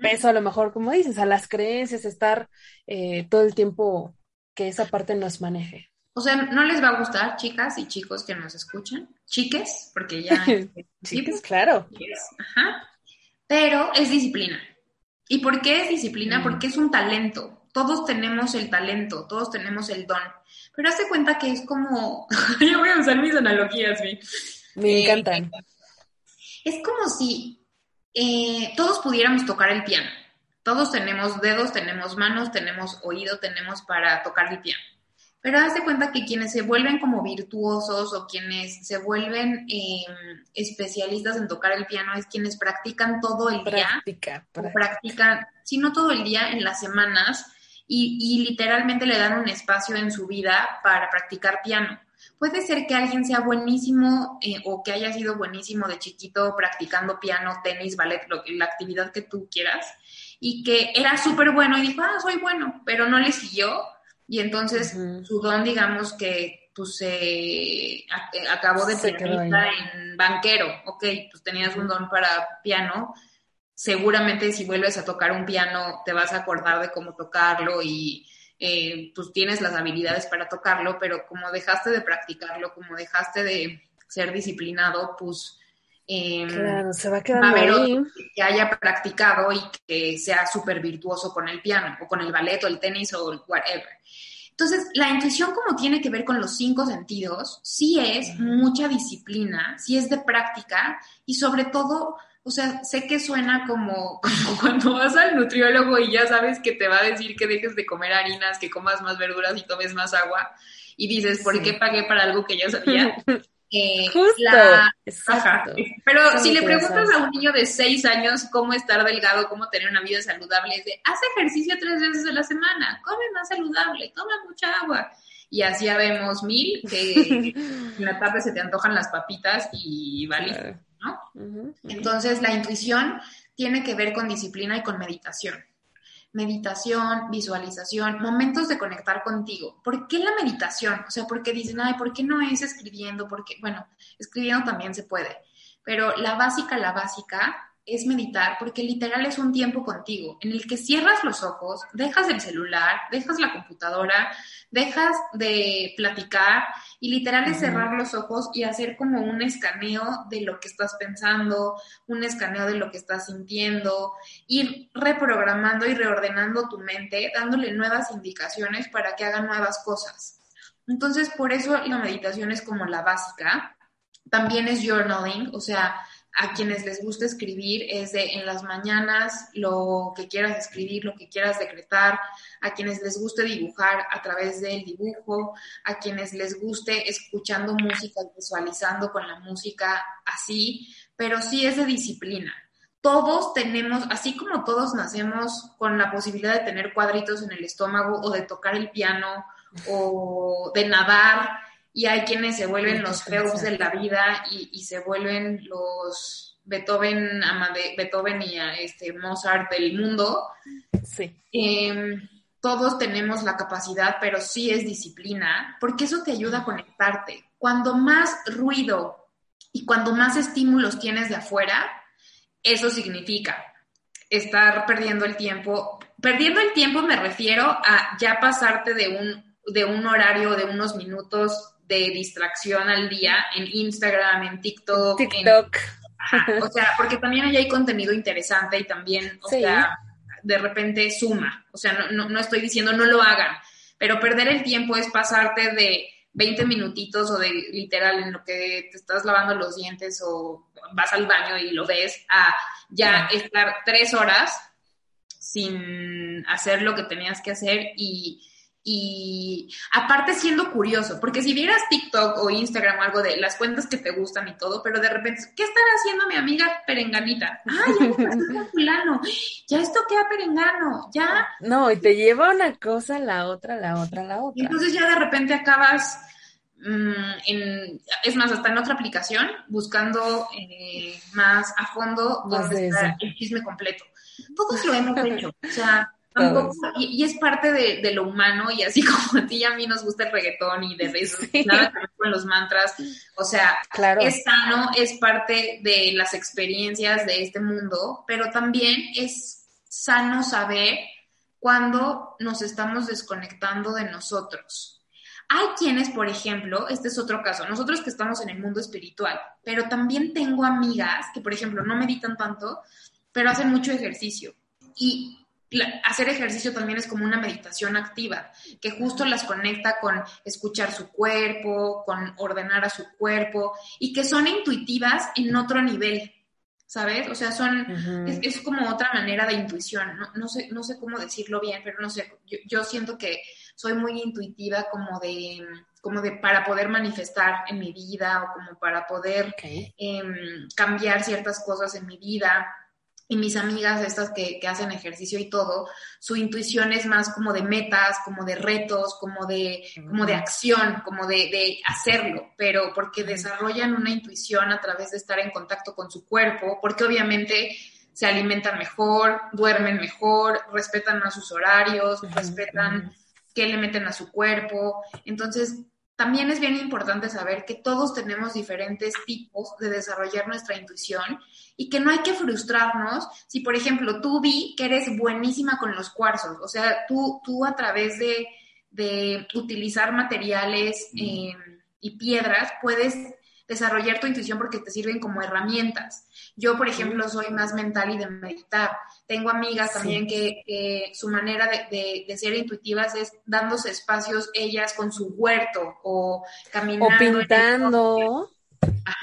Speaker 1: peso a lo mejor, como dices, a las creencias, estar eh, todo el tiempo que esa parte nos maneje?
Speaker 2: O sea, no les va a gustar, chicas y chicos que nos escuchan, chiques, porque ya...
Speaker 1: chiques, claro.
Speaker 2: Ajá. Pero es disciplina. ¿Y por qué es disciplina? Mm. Porque es un talento. Todos tenemos el talento, todos tenemos el don. Pero hace cuenta que es como... Yo voy a usar mis analogías.
Speaker 1: Me eh, encantan.
Speaker 2: Es como si eh, todos pudiéramos tocar el piano. Todos tenemos dedos, tenemos manos, tenemos oído, tenemos para tocar el piano. Pero haz de cuenta que quienes se vuelven como virtuosos o quienes se vuelven em, especialistas en tocar el piano es quienes practican todo el día.
Speaker 1: Práctica,
Speaker 2: practican, si no todo el día, en las semanas, y, literalmente le dan un espacio en su vida para practicar piano. Puede ser que alguien sea buenísimo eh, o que haya sido buenísimo de chiquito practicando piano, tenis, ballet, la actividad que tú quieras, y que era súper bueno y dijo, ah, soy bueno, pero no le siguió y entonces su don, digamos que pues se acabó de pianista en banquero, ok, pues tenías un don para piano, seguramente si vuelves a tocar un piano te vas a acordar de cómo tocarlo y eh, pues tienes las habilidades para tocarlo, pero como dejaste de practicarlo, como dejaste de ser disciplinado, pues...
Speaker 1: Em, claro, se va a quedar ahí.
Speaker 2: Que haya practicado y que sea súper virtuoso con el piano o con el ballet o el tenis o el whatever. Entonces, la intuición como tiene que ver con los cinco sentidos, sí es mucha disciplina, sí es de práctica y sobre todo, o sea, sé que suena como, como cuando vas al nutriólogo y ya sabes que te va a decir que dejes de comer harinas, que comas más verduras y tomes más agua y dices, ¿por qué pagué para algo que ya sabía?
Speaker 1: Eh, Justo.
Speaker 2: Pero si le preguntas a un niño de seis años cómo estar delgado, cómo tener una vida saludable, es de, haz ejercicio tres veces a la semana, come más saludable, toma mucha agua. Y así ya vemos mil que en la tarde se te antojan las papitas y vale, ¿no? Entonces la intuición tiene que ver con disciplina y con meditación meditación, visualización, momentos de conectar contigo. ¿Por qué la meditación? O sea, porque dicen, ay, ¿por qué no es escribiendo? Porque, bueno, escribiendo también se puede, pero la básica, la básica es meditar porque literal es un tiempo contigo en el que cierras los ojos, dejas el celular, dejas la computadora, dejas de platicar y literal es cerrar los ojos y hacer como un escaneo de lo que estás pensando, un escaneo de lo que estás sintiendo, ir reprogramando y reordenando tu mente, dándole nuevas indicaciones para que haga nuevas cosas. Entonces, por eso la meditación es como la básica. También es journaling, o sea, a quienes les gusta escribir es de en las mañanas lo que quieras escribir, lo que quieras decretar, a quienes les guste dibujar a través del dibujo, a quienes les guste escuchando música, visualizando con la música así, pero sí es de disciplina. Todos tenemos, así como todos nacemos con la posibilidad de tener cuadritos en el estómago o de tocar el piano o de nadar, y hay quienes se vuelven los feos de la vida y, se vuelven los Beethoven, Beethoven y este Mozart del mundo.
Speaker 1: Sí.
Speaker 2: Em, todos tenemos la capacidad, pero sí es disciplina, porque eso te ayuda a conectarte. Cuando más ruido y cuando más estímulos tienes de afuera, eso significa estar perdiendo el tiempo. Perdiendo el tiempo me refiero a ya pasarte de un, de un horario de unos minutos de distracción al día en Instagram, en TikTok.
Speaker 1: TikTok.
Speaker 2: o sea, porque también ahí hay contenido interesante y también, o sea, de repente suma. O sea, no, no, estoy diciendo no lo hagan, pero perder el tiempo es pasarte de 20 minutitos o de literal en lo que te estás lavando los dientes o vas al baño y lo ves a ya estar tres horas sin hacer lo que tenías que hacer y y aparte siendo curioso, porque si vieras TikTok o Instagram o algo de las cuentas que te gustan y todo, pero de repente, ¿qué estará haciendo mi amiga Perenganita? ¡Ay, ya me fulano! ¡Ya esto queda Perengano! ¡Ya!
Speaker 1: No, y te lleva una cosa, la otra, la otra, la otra.
Speaker 2: Y entonces ya de repente acabas mm, en, es más, hasta en otra aplicación, buscando eh, más a fondo donde está el chisme completo. Todos lo hemos hecho, o sea y, es parte de, lo humano y así como a ti y a mí nos gusta el reggaetón y de eso, nada que ver con los mantras, o sea, es sano, es parte de las experiencias de este mundo, pero también es sano saber cuando nos estamos desconectando de nosotros. Hay quienes, por ejemplo, este es otro caso, nosotros que estamos en el mundo espiritual, pero también tengo amigas que, por ejemplo, no meditan tanto, pero hacen mucho ejercicio. Y hacer ejercicio también es como una meditación activa, que justo las conecta con escuchar su cuerpo, con ordenar a su cuerpo y que son intuitivas en otro nivel, ¿sabes? O sea, son, es, como otra manera de intuición, no, sé, no sé cómo decirlo bien, pero no sé, yo, siento que soy muy intuitiva como de, como de para poder manifestar en mi vida o como para poder em, cambiar ciertas cosas en mi vida y mis amigas, estas que, hacen ejercicio y todo, su intuición es más como de metas, como de retos, como de, como de acción, como de, de, hacerlo, pero porque desarrollan una intuición a través de estar en contacto con su cuerpo, porque obviamente se alimentan mejor, duermen mejor, respetan a sus horarios, respetan qué le meten a su cuerpo. Entonces, también es bien importante saber que todos tenemos diferentes tipos de desarrollar nuestra intuición y que no hay que frustrarnos si, por ejemplo, tú vi que eres buenísima con los cuarzos, o sea, tú, tú a través de, utilizar materiales eh, y piedras puedes desarrollar tu intuición porque te sirven como herramientas. Yo, por ejemplo, soy más mental y de meditar. Tengo amigas también que, su manera de, ser intuitivas es dándose espacios ellas con su huerto o caminando.
Speaker 1: O pintando,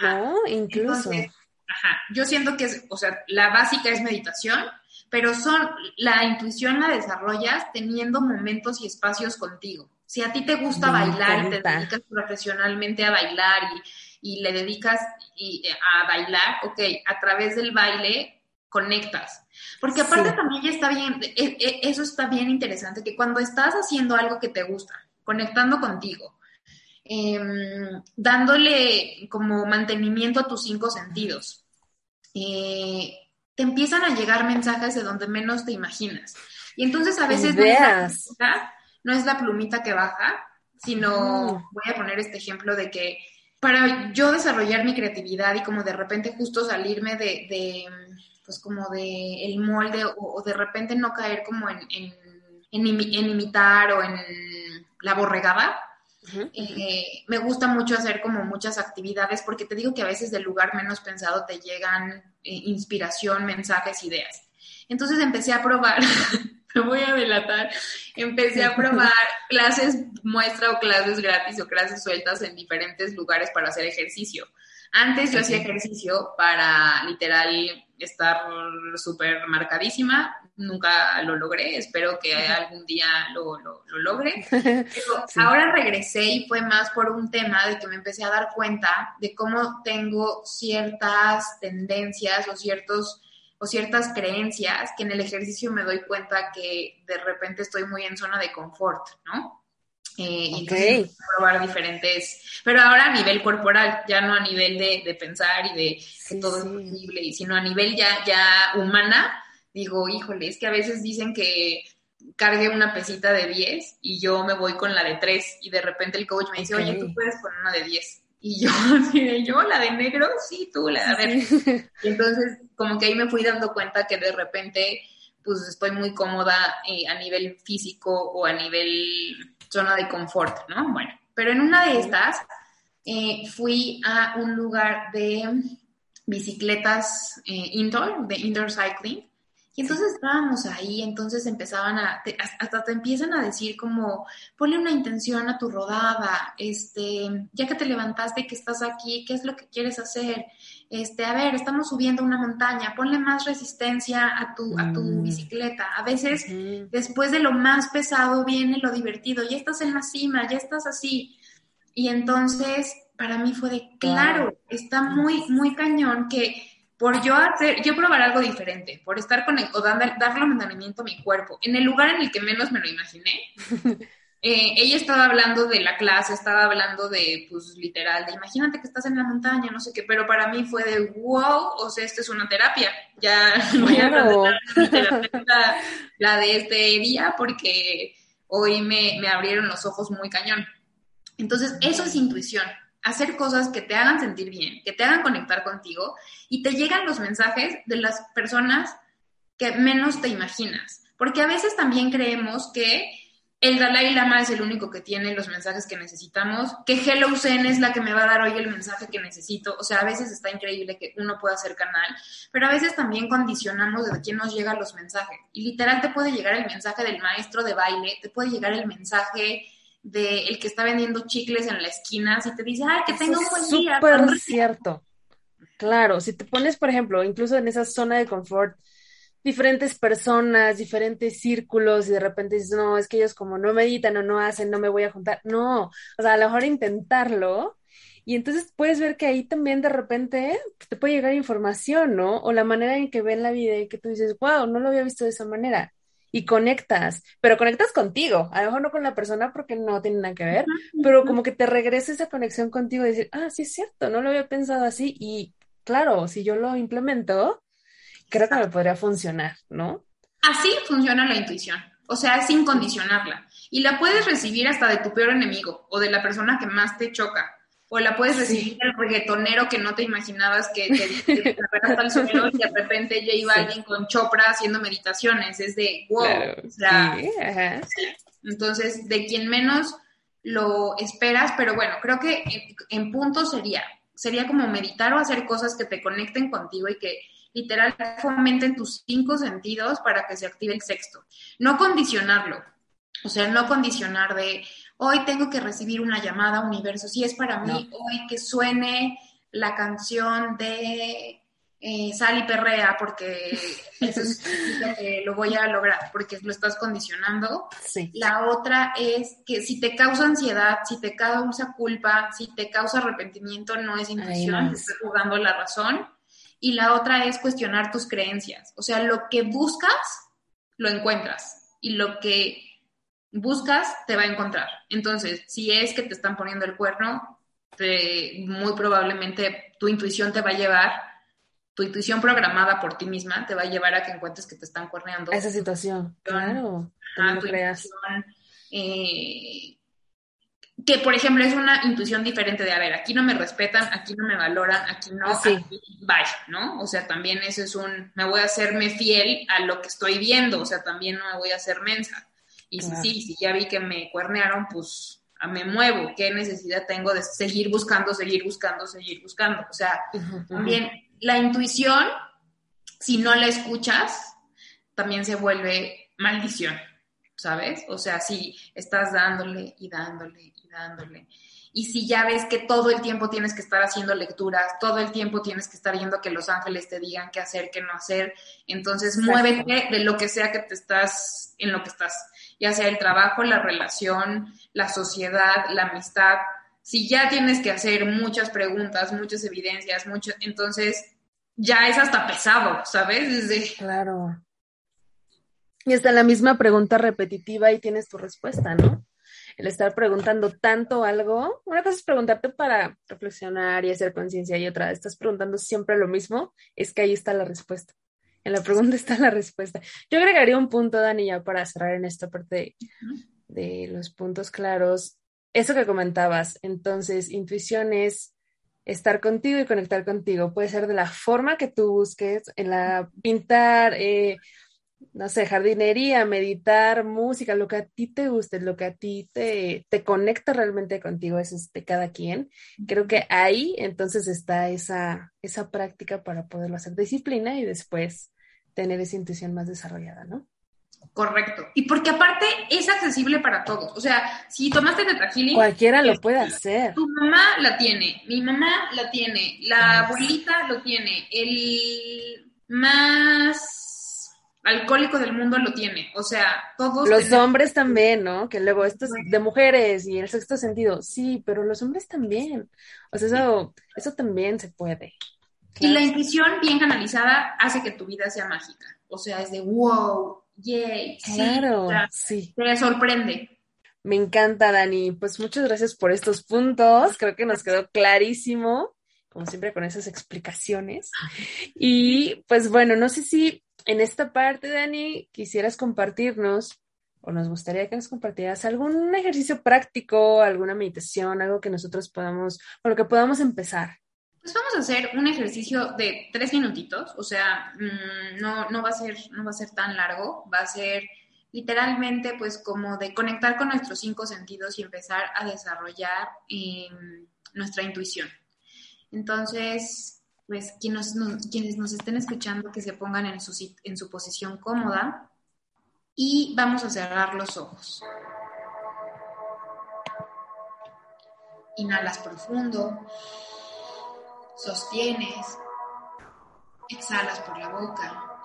Speaker 1: ¿no? Incluso.
Speaker 2: ajá, yo siento que es, o sea, la básica es meditación, pero son, la intuición la desarrollas teniendo momentos y espacios contigo. Si a ti te gusta bailar y te dedicas profesionalmente a bailar y y le dedicas a bailar, ok, a través del baile conectas. Porque aparte también ya está bien, e, e, eso está bien interesante, que cuando estás haciendo algo que te gusta, conectando contigo, em, dándole como mantenimiento a tus cinco sentidos, eh, te empiezan a llegar mensajes de donde menos te imaginas. Y entonces a veces no es, la, no es, la, plumita que baja, sino, voy a poner este ejemplo de que para yo desarrollar mi creatividad y como de repente justo salirme de, pues como de el molde o, de repente no caer como en, en, imitar o en la borregada, eh, me gusta mucho hacer como muchas actividades porque te digo que a veces del lugar menos pensado te llegan eh, inspiración, mensajes, ideas. Entonces empecé a probar me voy a delatar, empecé a probar clases muestra o clases gratis o clases sueltas en diferentes lugares para hacer ejercicio. Antes yo hacía ejercicio para literal estar súper marcadísima, nunca lo logré, espero que algún día lo, logre. Pero ahora regresé y fue más por un tema de que me empecé a dar cuenta de cómo tengo ciertas tendencias o ciertos ciertas creencias que en el ejercicio me doy cuenta que de repente estoy muy en zona de confort, ¿no? Eh, y probar diferentes, pero ahora a nivel corporal, ya no a nivel de, pensar y de que todo es posible, sino a nivel ya, ya humana, digo, híjole, es que a veces dicen que cargue una pesita de 10 y yo me voy con la de 3 y de repente el coach me dice, oye, tú puedes con una de 10. Y yo, yo, la de negro, sí, tú, la de... ver. Y entonces, como que ahí me fui dando cuenta que de repente, pues estoy muy cómoda eh, a nivel físico o a nivel zona de confort, ¿no? Bueno, pero en una de estas eh, fui a un lugar de bicicletas eh, indoor, de indoor cycling, y entonces estábamos ahí, entonces empezaban a, hasta te empiezan a decir como, ponle una intención a tu rodada, este, ya que te levantaste que estás aquí, ¿qué es lo que quieres hacer? Este, a ver, estamos subiendo una montaña, ponle más resistencia a tu, a tu mm. bicicleta. A veces, después de lo más pesado, viene lo divertido, ya estás en la cima, ya estás así. Y entonces, para mí fue de, claro, está muy, muy cañón que por yo hacer, yo probar algo diferente, por estar con, o darle, darle mantenimiento a mi cuerpo, en el lugar en el que menos me lo imaginé, eh, ella estaba hablando de la clase, estaba hablando de, pues literal, de imagínate que estás en la montaña, no sé qué, pero para mí fue de wow, o sea, esto es una terapia. Ya voy a la, la de este día porque hoy me, me abrieron los ojos muy cañón. Entonces, eso es intuición, hacer cosas que te hagan sentir bien, que te hagan conectar contigo y te llegan los mensajes de las personas que menos te imaginas. Porque a veces también creemos que el Dalai Lama es el único que tiene los mensajes que necesitamos, que Hello Zen es la que me va a dar hoy el mensaje que necesito. O sea, a veces está increíble que uno pueda hacer canal, pero a veces también condicionamos de quién nos llegan los mensajes. Y literal te puede llegar el mensaje del maestro de baile, te puede llegar el mensaje del que está vendiendo chicles en la esquina, si te dice, ay, que tenga un buen día.
Speaker 1: Súper cierto. Claro, si te pones, por ejemplo, incluso en esa zona de confort, diferentes personas, diferentes círculos y de repente dices, no, es que ellos como no meditan o no hacen, no me voy a juntar. No, o sea, a lo mejor intentarlo y entonces puedes ver que ahí también de repente te puede llegar información, ¿no? O la manera en que ven la vida y que tú dices, wow, no lo había visto de esa manera. Y conectas, pero conectas contigo, a lo mejor no con la persona porque no tiene nada que ver, pero como que te regresa esa conexión contigo y decir, ah, sí es cierto, no lo había pensado así y claro, si yo lo implemento, creo que me podría funcionar, ¿no?
Speaker 2: Así funciona la intuición, o sea, sin condicionarla. Y la puedes recibir hasta de tu peor enemigo o de la persona que más te choca. O la puedes recibir del reggaetonero que no te imaginabas que te, te, el suelo y de repente ya iba alguien con chopra haciendo meditaciones. Es de wow. o sea, Entonces, de quien menos lo esperas, pero bueno, creo que en, en punto sería, sería como meditar o hacer cosas que te conecten contigo y que literal fomenten tus cinco sentidos para que se active el sexto. No condicionarlo, o sea, no condicionar de hoy tengo que recibir una llamada universo. Si es para mí hoy que suene la canción de eh, Sal y Perrea, porque eso es que lo voy a lograr, porque lo estás condicionando. La otra es que si te causa ansiedad, si te causa culpa, si te causa arrepentimiento, no es intuición, te estás jugando la razón y la otra es cuestionar tus creencias. O sea, lo que buscas, lo encuentras y lo que buscas te va a encontrar. Entonces, si es que te están poniendo el cuerno, muy probablemente tu intuición te va a llevar, tu intuición programada por ti misma te va a llevar a que encuentres que te están cuerneando.
Speaker 1: Esa situación, claro. Ah, tu creas.
Speaker 2: eh, que por ejemplo es una intuición diferente de, a ver, aquí no me respetan, aquí no me valoran, aquí no, sí. bye, ¿no? O sea, también eso es un, me voy a hacerme fiel a lo que estoy viendo, o sea, también no me voy a hacer mensa. Y si sí, si ya vi que me cuernearon, pues me muevo, ¿qué necesidad tengo de seguir buscando, seguir buscando, seguir buscando? O sea, también la intuición, si no la escuchas, también se vuelve maldición. ¿sabes? O sea, si estás dándole y dándole y dándole. Y si ya ves que todo el tiempo tienes que estar haciendo lecturas, todo el tiempo tienes que estar yendo que los ángeles te digan qué hacer, qué no hacer, entonces muévete de lo que sea que te estás, en lo que estás, ya sea el trabajo, la relación, la sociedad, la amistad. Si ya tienes que hacer muchas preguntas, muchas evidencias, mucho, entonces ya es hasta pesado, ¿sabes?
Speaker 1: Claro. Y está la misma pregunta repetitiva y tienes tu respuesta, ¿no? El estar preguntando tanto algo, una cosa es preguntarte para reflexionar y hacer conciencia y otra, estás preguntando siempre lo mismo, es que ahí está la respuesta. En la pregunta está la respuesta. Yo agregaría un punto, Dani, ya para cerrar en esta parte de, los puntos claros. Eso que comentabas, entonces, intuición es estar contigo y conectar contigo. Puede ser de la forma que tú busques, en la pintar, eh, no sé, jardinería, meditar, música, lo que a ti te guste, lo que a ti te, te conecta realmente contigo, eso es de cada quien. Creo que ahí entonces está esa, esa práctica para poderlo hacer disciplina y después tener esa intuición más desarrollada, ¿no?
Speaker 2: Correcto. Y porque aparte es accesible para todos. O sea, si tomaste tetrahealing...
Speaker 1: Cualquiera lo puede hacer.
Speaker 2: Tu mamá la tiene, mi mamá la tiene, la abuelita lo tiene, el más alcohólico del mundo lo tiene. O sea, todos.
Speaker 1: Los hombres también, ¿no? Que luego esto es de mujeres y el sexto sentido. Sí, pero los hombres también. O sea, eso, eso también se puede.
Speaker 2: Y la intuición bien canalizada hace que tu vida sea mágica. O sea, es de wow, yay.
Speaker 1: Claro, sí.
Speaker 2: Te sorprende.
Speaker 1: Me encanta, Dani. Pues muchas gracias por estos puntos. Creo que nos quedó clarísimo, como siempre, con esas explicaciones. Y pues bueno, no sé si en esta parte, Dani, quisieras compartirnos o nos gustaría que nos compartieras algún ejercicio práctico, alguna meditación, algo que nosotros podamos, con lo que podamos empezar.
Speaker 2: Pues vamos a hacer un ejercicio de tres minutitos, o sea, mm, no, no, va a ser, no va a ser tan largo, va a ser literalmente pues como de conectar con nuestros cinco sentidos y empezar a desarrollar em, nuestra intuición. Entonces, pues quienes nos, estén escuchando que se pongan en su, en su posición cómoda y vamos a cerrar los ojos. Inhalas profundo. Sostienes. Exhalas por la boca.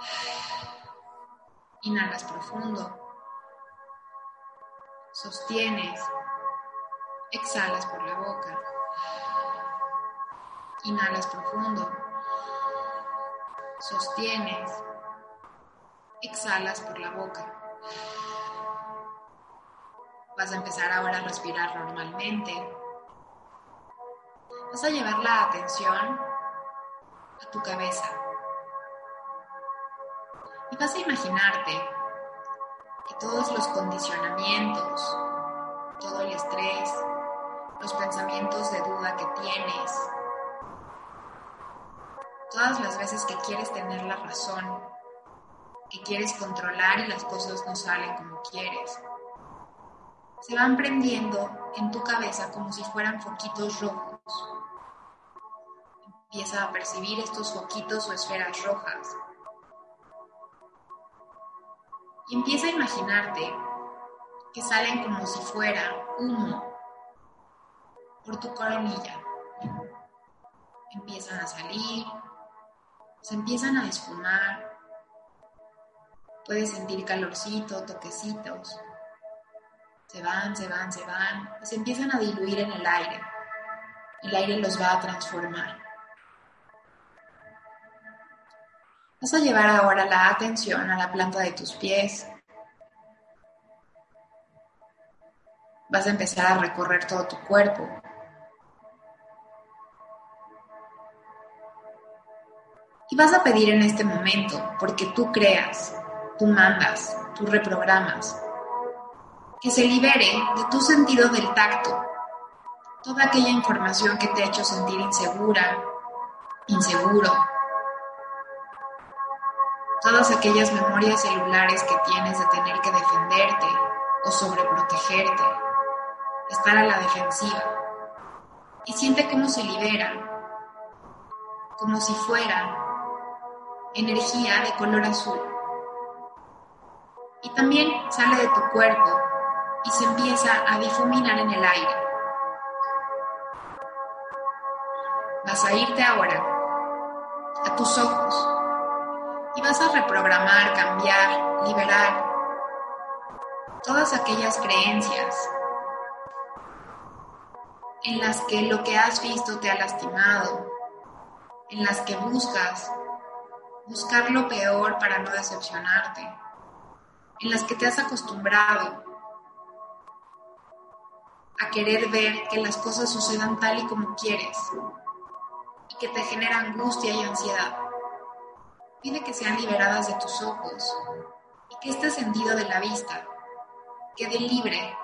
Speaker 2: Inhalas profundo. Sostienes. Exhalas por la boca. Inhalas profundo. Sostienes. Exhalas por la boca. Vas a empezar ahora a respirar normalmente vas a llevar la atención a tu cabeza. Y vas a imaginarte que todos los condicionamientos, todo el estrés, los pensamientos de duda que tienes, todas las veces que quieres tener la razón, que quieres controlar y las cosas no salen como quieres, se van prendiendo en tu cabeza como si fueran foquitos rojos Empieza a percibir estos foquitos o esferas rojas. Y empieza a imaginarte que salen como si fuera humo por tu coronilla. Empiezan a salir, se empiezan a esfumar. Puedes sentir calorcito, toquecitos. Se van, se van, se van. Se empiezan a diluir en el aire. El aire los va a transformar. Vas a llevar ahora la atención a la planta de tus pies. Vas a empezar a recorrer todo tu cuerpo. Y vas a pedir en este momento, porque tú creas, tú mandas, tú reprogramas, que se libere de tu sentido del tacto toda aquella información que te ha hecho sentir insegura, inseguro, todas aquellas memorias celulares que tienes de tener que defenderte o sobreprotegerte, estar a la defensiva. Y siente cómo se libera, como si fuera energía de color azul. Y también sale de tu cuerpo y se empieza a difuminar en el aire. Vas a irte ahora a tus ojos y vas a reprogramar, cambiar, liberar todas aquellas creencias en las que lo que has visto te ha lastimado, en las que buscas buscar lo peor para no decepcionarte, en las que te has acostumbrado a querer ver que las cosas sucedan tal y como quieres y que te genera angustia y ansiedad. Pide que sean liberadas de tus ojos y que este sentido de la vista quede libre,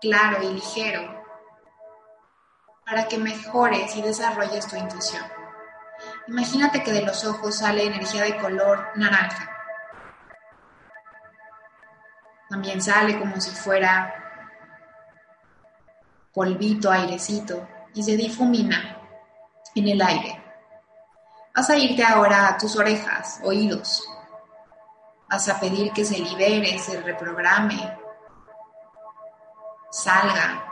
Speaker 2: claro y ligero para que mejores y desarrolles tu intuición. Imagínate que de los ojos sale energía de color naranja. También sale como si fuera polvito, airecito, y se difumina en el aire. Vas a irte ahora a tus orejas, oídos. Vas a pedir que se libere, se reprograme, salga.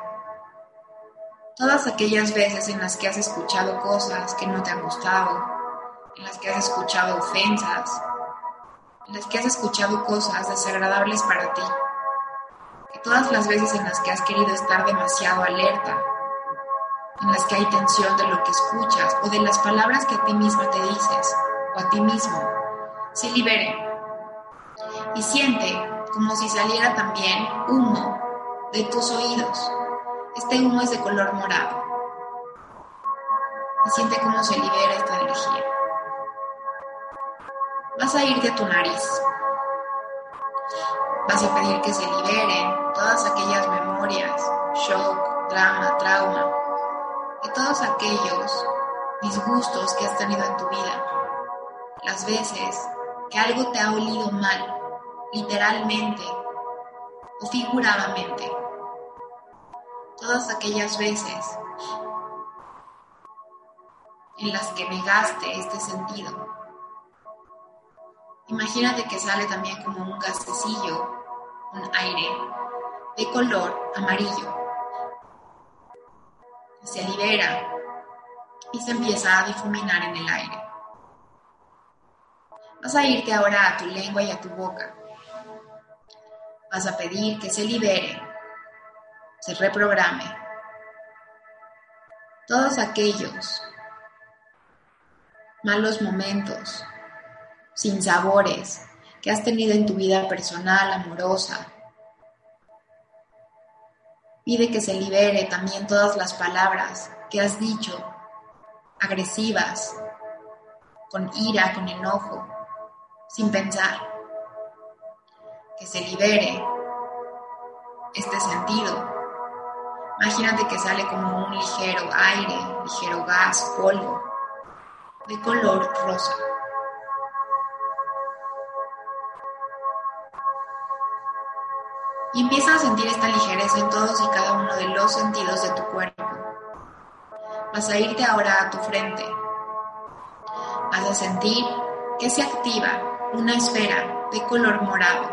Speaker 2: Todas aquellas veces en las que has escuchado cosas que no te han gustado, en las que has escuchado ofensas, en las que has escuchado cosas desagradables para ti. Que todas las veces en las que has querido estar demasiado alerta, en las que hay tensión de lo que escuchas o de las palabras que a ti misma te dices o a ti mismo, se libere Y siente como si saliera también humo de tus oídos. Este humo es de color morado. Y siente cómo se libera esta energía. Vas a irte a tu nariz. Vas a pedir que se liberen todas aquellas memorias, shock, drama, trauma, de todos aquellos disgustos que has tenido en tu vida. Las veces que algo te ha olido mal, literalmente o figuradamente. Todas aquellas veces en las que negaste este sentido. Imagínate que sale también como un gastecillo, un aire de color amarillo. Se libera y se empieza a difuminar en el aire. Vas a irte ahora a tu lengua y a tu boca. Vas a pedir que se libere, se reprograme. Todos aquellos malos momentos, sin sabores que has tenido en tu vida personal, amorosa. Pide que se libere también todas las palabras que has dicho, agresivas, con ira, con enojo, sin pensar. Que se libere este sentido. Imagínate que sale como un ligero aire, ligero gas, polvo de color rosa. Y empieza a sentir esta ligereza en todos y cada uno de los sentidos de tu cuerpo. Vas a irte ahora a tu frente. Vas a sentir que se activa una esfera de color morado.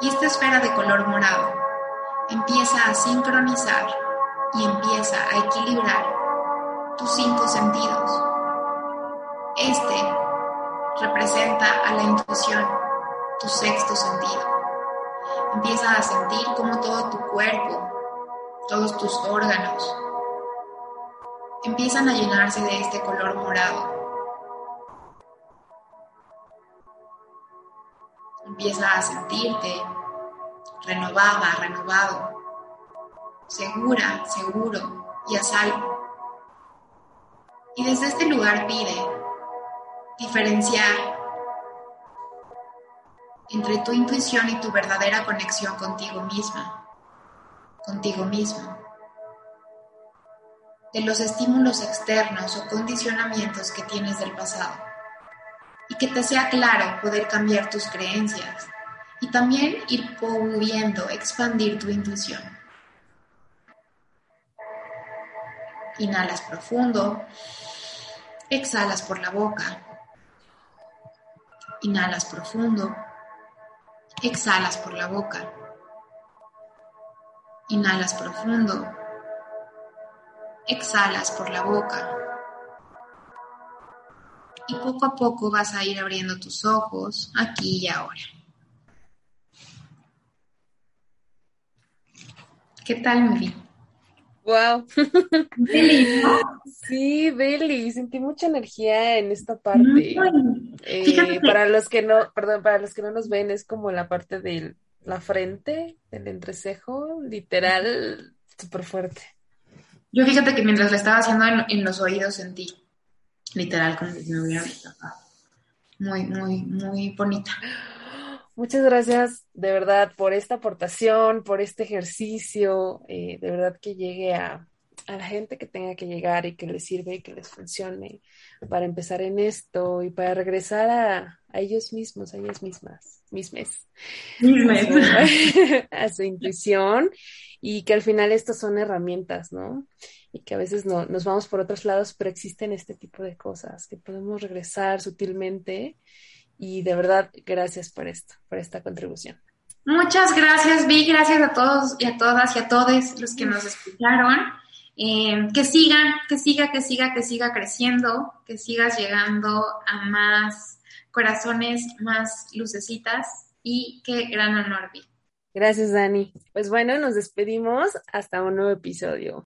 Speaker 2: Y esta esfera de color morado empieza a sincronizar y empieza a equilibrar tus cinco sentidos. Este representa a la intuición, tu sexto sentido. Empieza a sentir cómo todo tu cuerpo, todos tus órganos, empiezan a llenarse de este color morado. Empieza a sentirte renovada, renovado, segura, seguro y a salvo. Y desde este lugar pide diferenciar entre tu intuición y tu verdadera conexión contigo misma, contigo mismo, de los estímulos externos o condicionamientos que tienes del pasado, y que te sea claro poder cambiar tus creencias y también ir pudiendo expandir tu intuición. Inhalas profundo. Exhalas por la boca. Inhalas profundo. Exhalas por la boca. Inhalas profundo. Exhalas por la boca. Y poco a poco vas a ir abriendo tus ojos aquí y ahora. ¿Qué tal, mi
Speaker 1: Wow. Sí, Beli, sentí mucha energía en esta parte. Eh, para los que no, perdón, para los que no nos ven, es como la parte de la frente, del entrecejo, literal, súper fuerte.
Speaker 2: Yo fíjate que mientras le estaba haciendo en, los oídos sentí, literal, como si me hubiera Muy, muy, muy bonita.
Speaker 1: Muchas gracias de verdad por esta aportación, por este ejercicio, eh, de verdad que llegue a, a, la gente que tenga que llegar y que les sirve y que les funcione para empezar en esto y para regresar a, a ellos mismos, a ellas mismas, mismes, a, su, intuición y que al final estas son herramientas, ¿no? Y que a veces no, nos vamos por otros lados, pero existen este tipo de cosas que podemos regresar sutilmente y de verdad, gracias por esto, por esta contribución.
Speaker 2: Muchas gracias, Vi. Gracias a todos y a todas y a todos los que nos escucharon. Eh, que sigan, que siga, que siga, que siga creciendo, que sigas llegando a más corazones, más lucecitas y qué gran honor, Vi.
Speaker 1: Gracias, Dani. Pues bueno, nos despedimos hasta un nuevo episodio.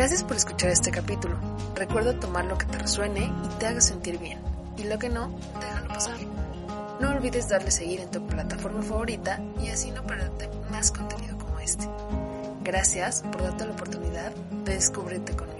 Speaker 1: Gracias por escuchar este capítulo. Recuerda tomar lo que te resuene y te haga sentir bien. Y lo que no, déjalo pasar. No olvides darle seguir en tu plataforma favorita y así no perderte más contenido como este. Gracias por darte la oportunidad de descubrirte conmigo.